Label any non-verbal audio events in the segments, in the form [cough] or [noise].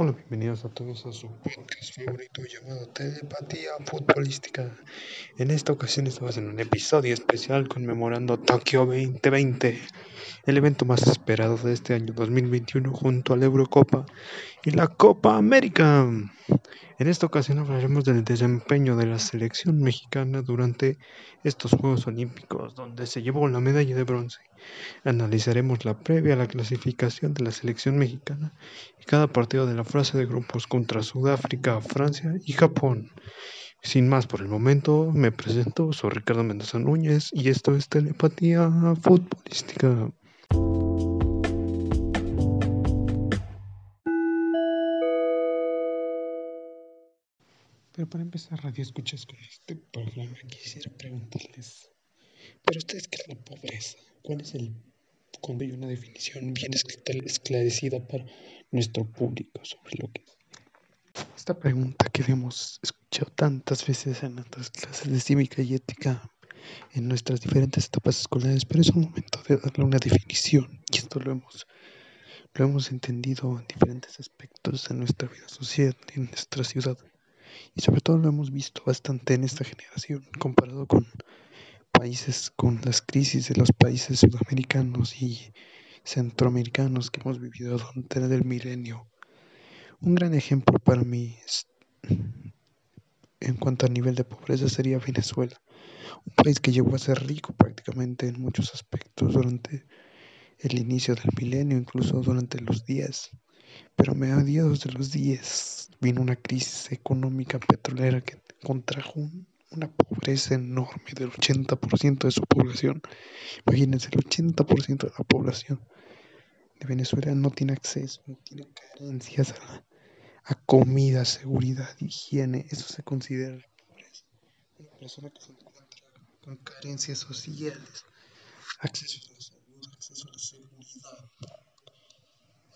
Hola, bienvenidos a todos a su podcast favorito llamado Telepatía Futbolística. En esta ocasión estamos en un episodio especial conmemorando Tokio 2020, el evento más esperado de este año 2021 junto a la Eurocopa y la Copa América. En esta ocasión hablaremos del desempeño de la selección mexicana durante estos Juegos Olímpicos, donde se llevó la medalla de bronce. Analizaremos la previa a la clasificación de la selección mexicana y cada partido de la fase de grupos contra Sudáfrica, Francia y Japón. Sin más por el momento, me presento, soy Ricardo Mendoza Núñez y esto es Telepatía Futbolística. Pero para empezar, radio escuchas con este programa, quisiera preguntarles, ¿pero ustedes qué es la pobreza? ¿Cuál es el, cuando hay una definición bien esclarecida para nuestro público sobre lo que es? Esta pregunta que hemos escuchado tantas veces en nuestras clases de cívica y ética en nuestras diferentes etapas escolares, pero es un momento de darle una definición y esto lo hemos, lo hemos entendido en diferentes aspectos de nuestra vida social, en nuestra ciudad y sobre todo lo hemos visto bastante en esta generación comparado con países, con las crisis de los países sudamericanos y centroamericanos que hemos vivido durante el milenio. Un gran ejemplo para mí en cuanto a nivel de pobreza sería Venezuela, un país que llegó a ser rico prácticamente en muchos aspectos durante el inicio del milenio, incluso durante los días pero a mediados de los 10 vino una crisis económica petrolera que contrajo una pobreza enorme del 80% de su población. Imagínense, el 80% de la población de Venezuela no tiene acceso, no tiene carencias a, a comida, seguridad, higiene. Eso se considera pobreza. Una persona que se encuentra con carencias sociales, acceso a la salud, acceso a la seguridad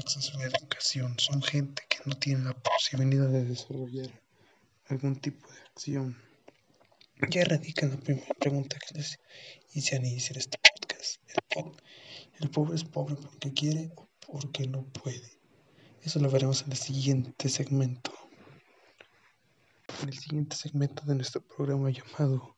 acceso a la educación, son gente que no tiene la posibilidad de desarrollar algún tipo de acción. Ya radica la primera pregunta que les hice al iniciar este podcast. El, pobre es pobre porque quiere o porque no puede. Eso lo veremos en el siguiente segmento. En el siguiente segmento de nuestro programa llamado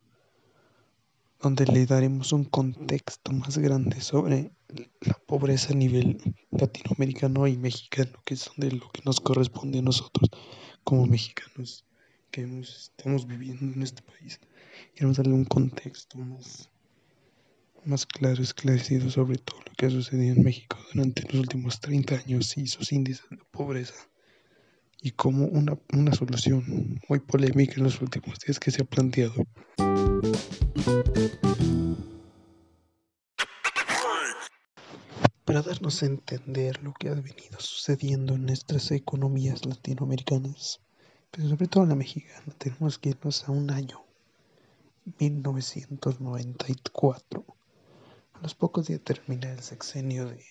donde le daremos un contexto más grande sobre la pobreza a nivel latinoamericano y mexicano, que es donde lo que nos corresponde a nosotros como mexicanos que estamos viviendo en este país. Queremos darle un contexto más, más claro, esclarecido sobre todo lo que ha sucedido en México durante los últimos 30 años y sus índices de pobreza y como una, una solución muy polémica en los últimos días que se ha planteado. Para darnos a entender lo que ha venido sucediendo en nuestras economías latinoamericanas, pero sobre todo en la mexicana, tenemos que irnos a un año, 1994. A los pocos días termina el sexenio de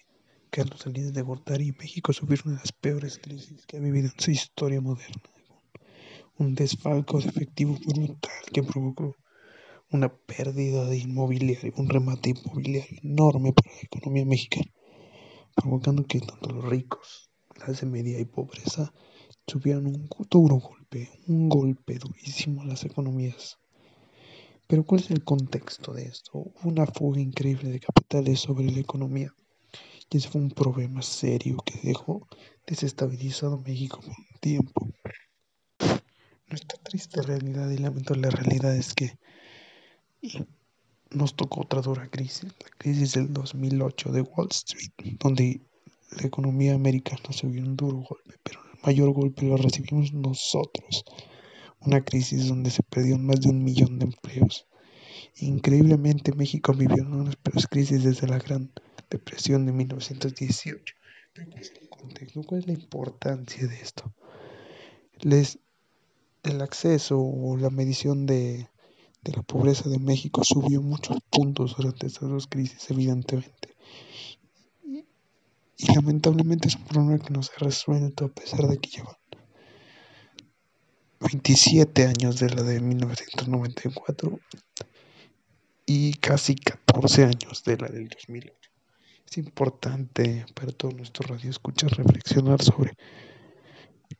Carlos Salinas de Gortari, México sufrió una de las peores crisis que ha vivido en su historia moderna. Un desfalco de efectivo brutal que provocó una pérdida de inmobiliario, un remate inmobiliario enorme para la economía mexicana, provocando que tanto los ricos, clase media y pobreza tuvieran un duro golpe, un golpe durísimo a las economías. Pero ¿cuál es el contexto de esto? Una fuga increíble de capitales sobre la economía y ese fue un problema serio que dejó desestabilizado México por un tiempo. Nuestra triste realidad y lamento la realidad es que nos tocó otra dura crisis, la crisis del 2008 de Wall Street, donde la economía americana se vio un duro golpe, pero el mayor golpe lo recibimos nosotros. Una crisis donde se perdieron más de un millón de empleos. Increíblemente México vivió una de las peores crisis desde la Gran Depresión de 1918. Pero ¿cuál es el contexto? ¿Cuál es la importancia de esto? Les, el acceso o la medición de, de la pobreza de México subió muchos puntos durante estas dos crisis, evidentemente. Y, lamentablemente es un problema que no se ha resuelto a pesar de que llevan 27 años de la de 1994 y casi 14 años de la del 2008. Es importante para todos nuestros radioescuchas reflexionar sobre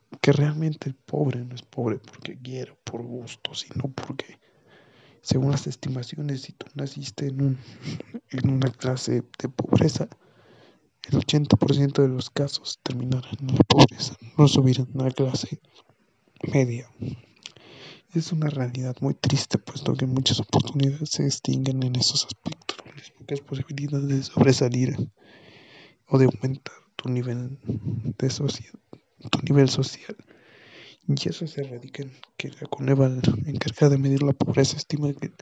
porque realmente el pobre no es pobre porque quiere, por gusto, sino porque, según las estimaciones, si tú naciste en, un, [laughs] en una clase de pobreza, el 80% de los casos terminarán en la pobreza, no subirán a la clase media. Es una realidad muy triste, puesto que muchas oportunidades se extinguen en esos aspectos, las pocas posibilidades de sobresalir o de aumentar tu nivel de tu nivel social. Y eso se radica en que la Coneval, encargada de medir la pobreza, estima que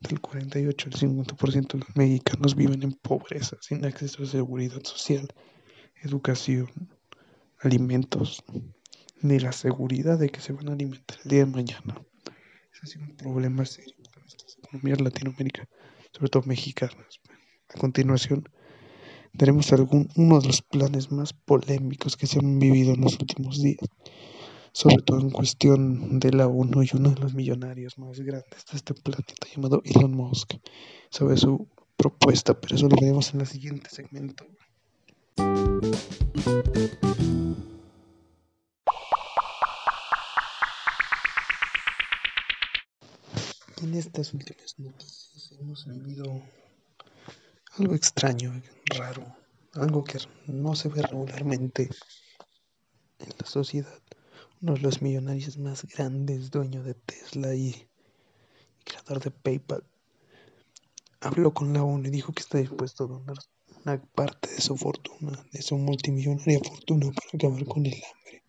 del 48 al 50% de los mexicanos viven en pobreza, sin acceso a seguridad social, educación, alimentos, ni la seguridad de que se van a alimentar el día de mañana. Ese sido un problema serio para nuestras economías Latinoamérica, sobre todo mexicanas. A continuación, daremos algún, uno de los planes más polémicos que se han vivido en los últimos días, sobre todo en cuestión de la ONU y uno de los millonarios más grandes de este planeta llamado Elon Musk, sobre su propuesta, pero eso lo veremos en el siguiente segmento. En estas últimas noticias hemos vivido algo extraño, raro, algo que no se ve regularmente en la sociedad. Uno de los millonarios más grandes, dueño de Tesla y, creador de PayPal, habló con la ONU y dijo que está dispuesto a donar una parte de su fortuna, de su multimillonaria fortuna, para acabar con el hambre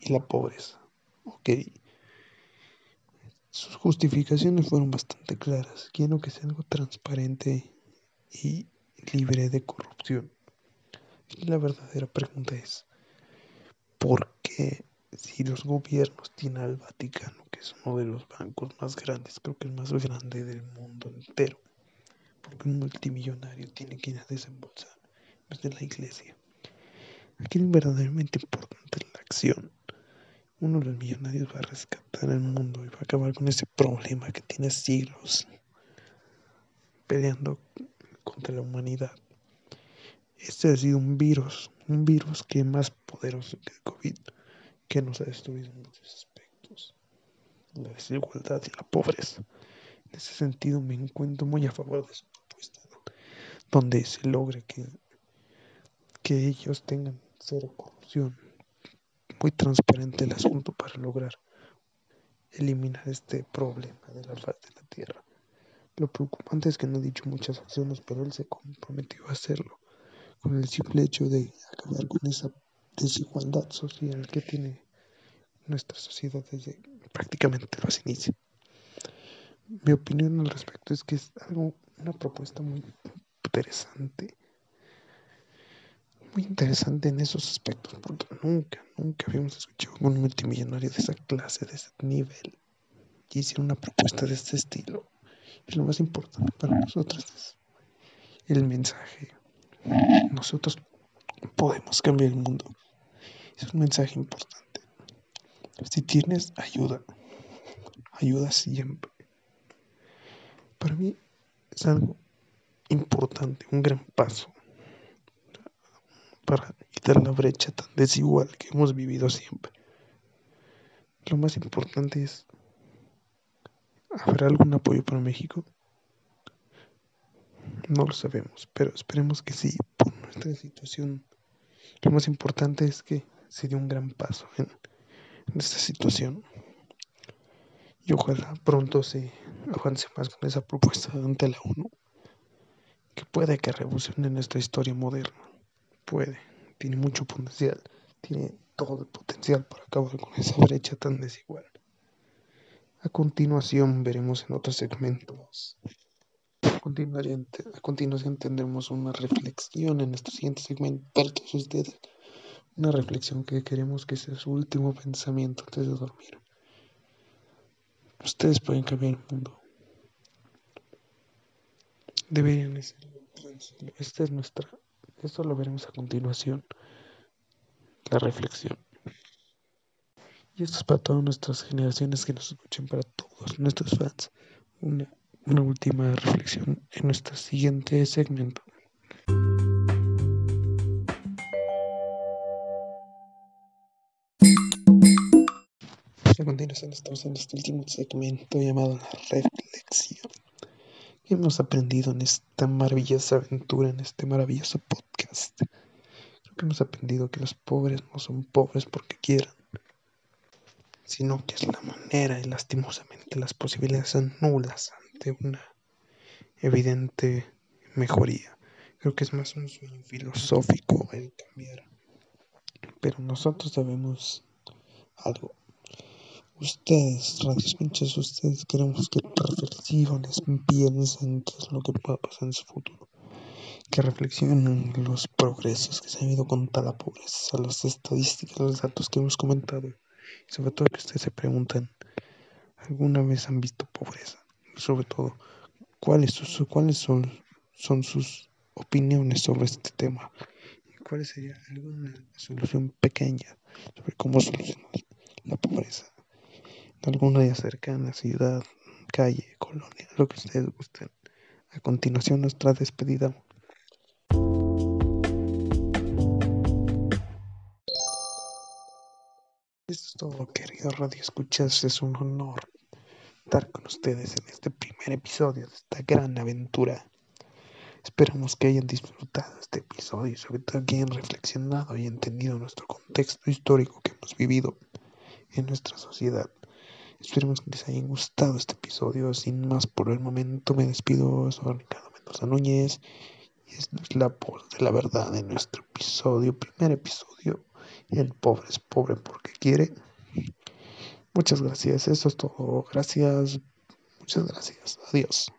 y la pobreza. Ok sus justificaciones fueron bastante claras. Quiero que sea algo transparente y libre de corrupción. La verdadera pregunta es, ¿por qué si los gobiernos tienen al Vaticano, que es uno de los bancos más grandes, creo que el más grande del mundo entero, porque un multimillonario tiene que ir a desembolsar desde la iglesia? Aquí es verdaderamente importante la acción uno de los millonarios va a rescatar el mundo y va a acabar con ese problema que tiene siglos peleando contra la humanidad. Este ha sido un virus, un virus que es más poderoso que el COVID, que nos ha destruido en muchos aspectos. La desigualdad y la pobreza. En ese sentido me encuentro muy a favor de su propuesta, donde se logre que, que ellos tengan cero corrupción, muy transparente el asunto para lograr eliminar este problema de la faz de la Tierra. Lo preocupante es que no he dicho muchas acciones, pero él se comprometió a hacerlo, con el simple hecho de acabar con esa desigualdad social que tiene nuestra sociedad desde prácticamente los inicios. Mi opinión al respecto es que es algo, una propuesta muy interesante muy interesante en esos aspectos, porque nunca, nunca habíamos escuchado a un multimillonario de esa clase, de ese nivel, y hiciera una propuesta de este estilo. Y lo más importante para nosotros es el mensaje. Nosotros podemos cambiar el mundo. Es un mensaje importante. Si tienes ayuda, ayuda siempre. Para mí es algo importante, un gran paso para quitar la brecha tan desigual que hemos vivido siempre. Lo más importante es, ¿habrá algún apoyo para México? No lo sabemos, pero esperemos que sí, por nuestra situación. Lo más importante es que se dio un gran paso en, esta situación. Y ojalá pronto se avance más con esa propuesta ante la ONU, que puede que revolucione nuestra historia moderna puede, tiene mucho potencial, tiene todo el potencial para acabar con esa brecha tan desigual. A continuación veremos en otros segmentos. A continuación, tendremos una reflexión en nuestro siguiente segmento para todos ustedes. Una reflexión que queremos que sea su último pensamiento antes de dormir. Ustedes pueden cambiar el mundo. Deberían hacerlo. Esta es nuestra esto lo veremos a continuación. La reflexión. Y esto es para todas nuestras generaciones que nos escuchen, para todos nuestros fans. Una, una última reflexión en nuestro siguiente segmento. Continuación estamos en este último segmento llamado la reflexión. ¿Qué hemos aprendido en esta maravillosa aventura, en este maravilloso podcast? Creo que hemos aprendido que los pobres no son pobres porque quieran, sino que es la manera y lastimosamente las posibilidades son nulas ante una evidente mejoría. Creo que es más un sueño filosófico el cambiar. Pero nosotros sabemos algo. Ustedes, radioescuchas, ustedes queremos que reflexionen, piensen qué es lo que pueda pasar en su futuro. Que reflexionen los progresos que se han ido con la pobreza, las estadísticas, los datos que hemos comentado. Y sobre todo que ustedes se pregunten, ¿alguna vez han visto pobreza? Sobre todo, ¿cuáles, son, sus opiniones sobre este tema? ¿Y cuál sería alguna solución pequeña sobre cómo solucionar la pobreza? Alguna área cercana, ciudad, calle, colonia, lo que ustedes gusten. A continuación, nuestra despedida. Esto es todo, querido Radio Escuchas. Es un honor estar con ustedes en este primer episodio de esta gran aventura. Esperamos que hayan disfrutado este episodio y sobre todo que hayan reflexionado y entendido nuestro contexto histórico que hemos vivido en nuestra sociedad. Esperemos que les haya gustado este episodio. Sin más por el momento me despido. Soy Ricardo Mendoza Núñez y esta es la voz de la verdad en nuestro episodio, primer episodio el pobre es pobre porque quiere. Muchas gracias, eso es todo. Gracias, muchas gracias. Adiós.